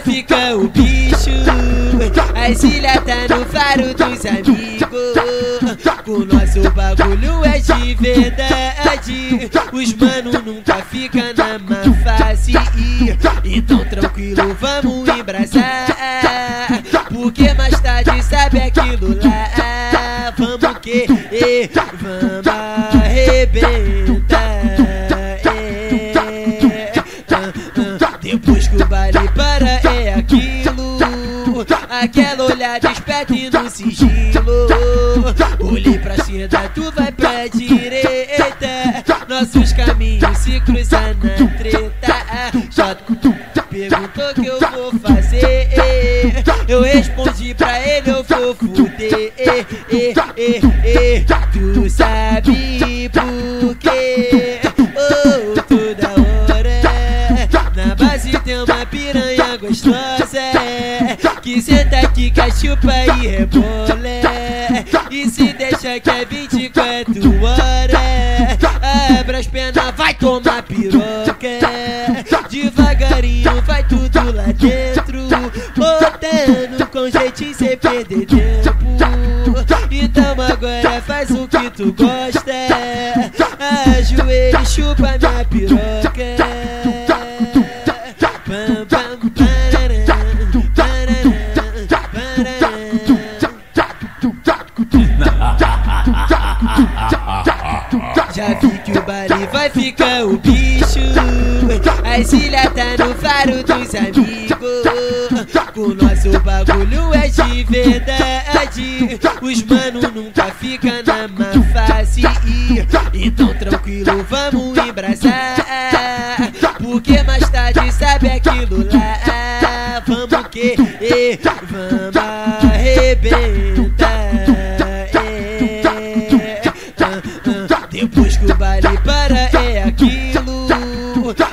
ficar o bicho. A Cília tá no faro dos amigos. Com nosso bagulho é de verdade. Os mano nunca fica na má face. Então tranquilo, vamos embrasar. Porque mais tarde sabe aquilo lá. Vamos que, e, vamos arrebentar. Aquela olhada esperta e no sigilo. Olhei pra esquerda, tu vai pra direita Nossos caminhos se cruzam na treta. Já perguntou que eu vou fazer. Eu respondi pra ele, eu vou fuder. Tu sabe por quê? Oh, toda hora Na base tem uma piranha gostosa Que senta aqui, cachupa e rebola E se deixa que é 24 horas Abra as pernas, vai tomar piroca. Devagarinho vai tudo lá dentro Botando com jeitinho sem perder tempo. Então agora faz o que tu gosta Ajoelha e chupa minha piroca ficar o bicho. A Cília tá no faro dos amigos. Com nosso bagulho é de verdade. Os mano nunca fica na má face. Então tranquilo, vamos embrasar Porque mais tarde sabe aquilo lá. Vamos que, e, vamos arrebentar. É, ah, ah. Depois que o baile para é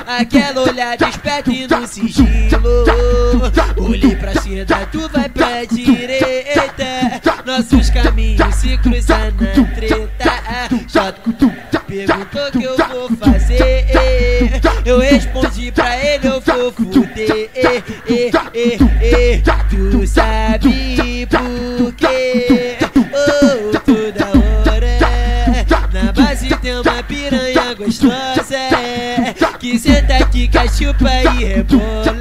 Aquela olhada esperta e no sigilo. Olhei pra esquerda, tu vai pra direita. Nossos caminhos se cruzam na treta. Já perguntou que eu vou fazer. Eu respondi pra ele, eu vou fuder. Tu sabe por quê? Oh, toda hora Na base tem uma piranha gostosa Que senta aqui, cachupa e rebola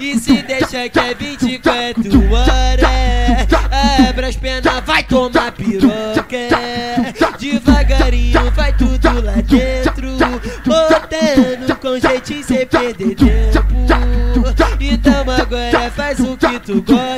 E se deixa que é 24 horas Abra as pernas, vai tomar piroca. Devagarinho vai tudo lá dentro Botando com jeitinho sem perder tempo. Então agora faz o que tu gosta